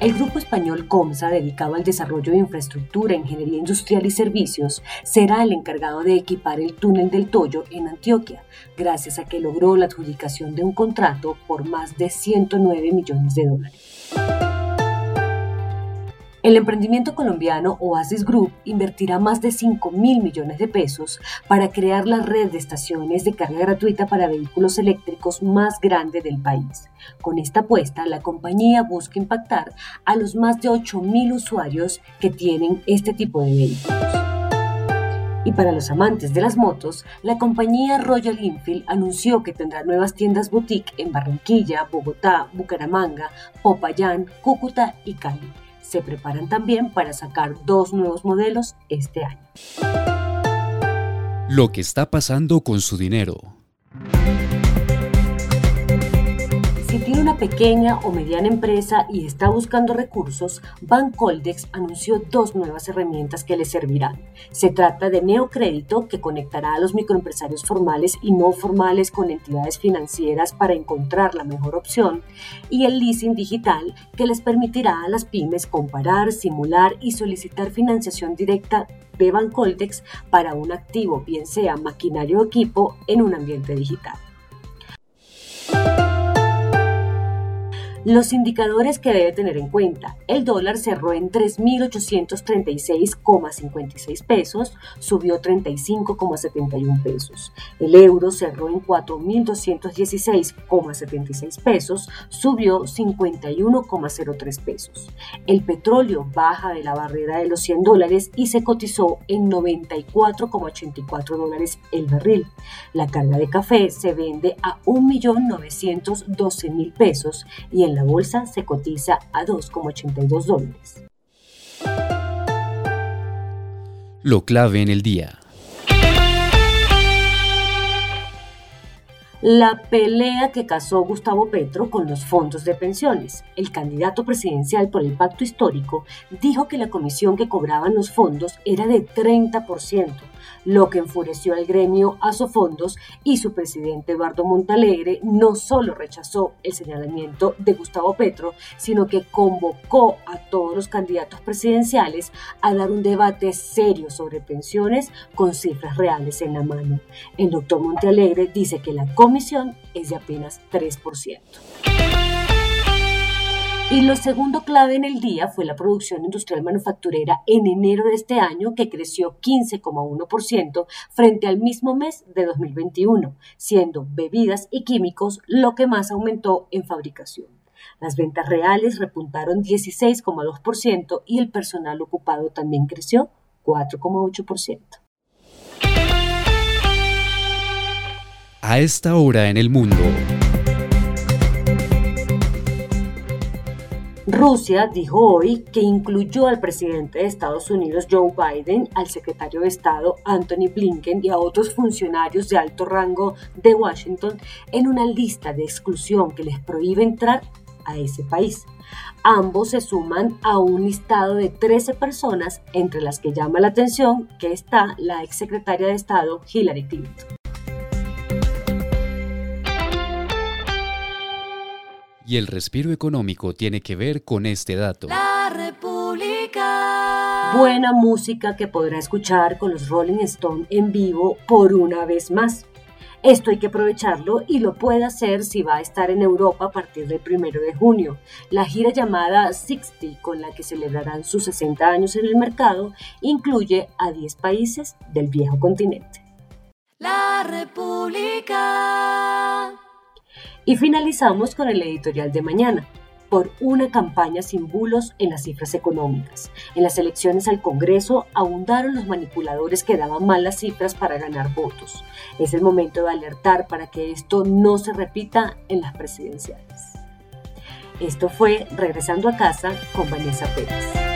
El grupo español COMSA, dedicado al desarrollo de infraestructura, ingeniería industrial y servicios, será el encargado de equipar el túnel del Toyo en Antioquia, gracias a que logró la adjudicación de un contrato por más de 109 millones de dólares. El emprendimiento colombiano Oasis Group invertirá más de 5 mil millones de pesos para crear la red de estaciones de carga gratuita para vehículos eléctricos más grande del país. Con esta apuesta, la compañía busca impactar a los más de 8 mil usuarios que tienen este tipo de vehículos. Y para los amantes de las motos, la compañía Royal Enfield anunció que tendrá nuevas tiendas boutique en Barranquilla, Bogotá, Bucaramanga, Popayán, Cúcuta y Cali se preparan también para sacar dos nuevos modelos este año. Lo que está pasando con su dinero. Tiene una pequeña o mediana empresa y está buscando recursos, Bancoldex anunció dos nuevas herramientas que le servirán. Se trata de Neocrédito, que conectará a los microempresarios formales y no formales con entidades financieras para encontrar la mejor opción, y el Leasing Digital, que les permitirá a las pymes comparar, simular y solicitar financiación directa de Bancoldex para un activo, bien sea maquinario o equipo, en un ambiente digital. Los indicadores que debe tener en cuenta. El dólar cerró en 3.836,56 pesos, subió 35,71 pesos. El euro cerró en 4.216,76 pesos, subió 51,03 pesos. El petróleo baja de la barrera de los 100 dólares y se cotizó en 94,84 dólares el barril. La carga de café se vende a 1.912.000 pesos y en la bolsa se cotiza a 2,82 dólares. Lo clave en el día. La pelea que casó Gustavo Petro con los fondos de pensiones. El candidato presidencial por el pacto histórico dijo que la comisión que cobraban los fondos era de 30%, lo que enfureció al gremio Asofondos y su presidente Eduardo Montalegre no solo rechazó el señalamiento de Gustavo Petro, sino que convocó a todos los candidatos presidenciales a dar un debate serio sobre pensiones con cifras reales en la mano. El doctor Montalegre dice que la comisión es de apenas 3%. Y lo segundo clave en el día fue la producción industrial manufacturera en enero de este año, que creció 15,1% frente al mismo mes de 2021, siendo bebidas y químicos lo que más aumentó en fabricación. Las ventas reales repuntaron 16,2% y el personal ocupado también creció 4,8%. A esta hora en el mundo. Rusia dijo hoy que incluyó al presidente de Estados Unidos Joe Biden, al secretario de Estado Anthony Blinken y a otros funcionarios de alto rango de Washington en una lista de exclusión que les prohíbe entrar a ese país. Ambos se suman a un listado de 13 personas, entre las que llama la atención que está la exsecretaria de Estado Hillary Clinton. Y el respiro económico tiene que ver con este dato. La República. Buena música que podrá escuchar con los Rolling Stone en vivo por una vez más. Esto hay que aprovecharlo y lo puede hacer si va a estar en Europa a partir del primero de junio. La gira llamada 60, con la que celebrarán sus 60 años en el mercado, incluye a 10 países del viejo continente. La República. Y finalizamos con el editorial de mañana por una campaña sin bulos en las cifras económicas. En las elecciones al Congreso abundaron los manipuladores que daban malas cifras para ganar votos. Es el momento de alertar para que esto no se repita en las presidenciales. Esto fue Regresando a casa con Vanessa Pérez.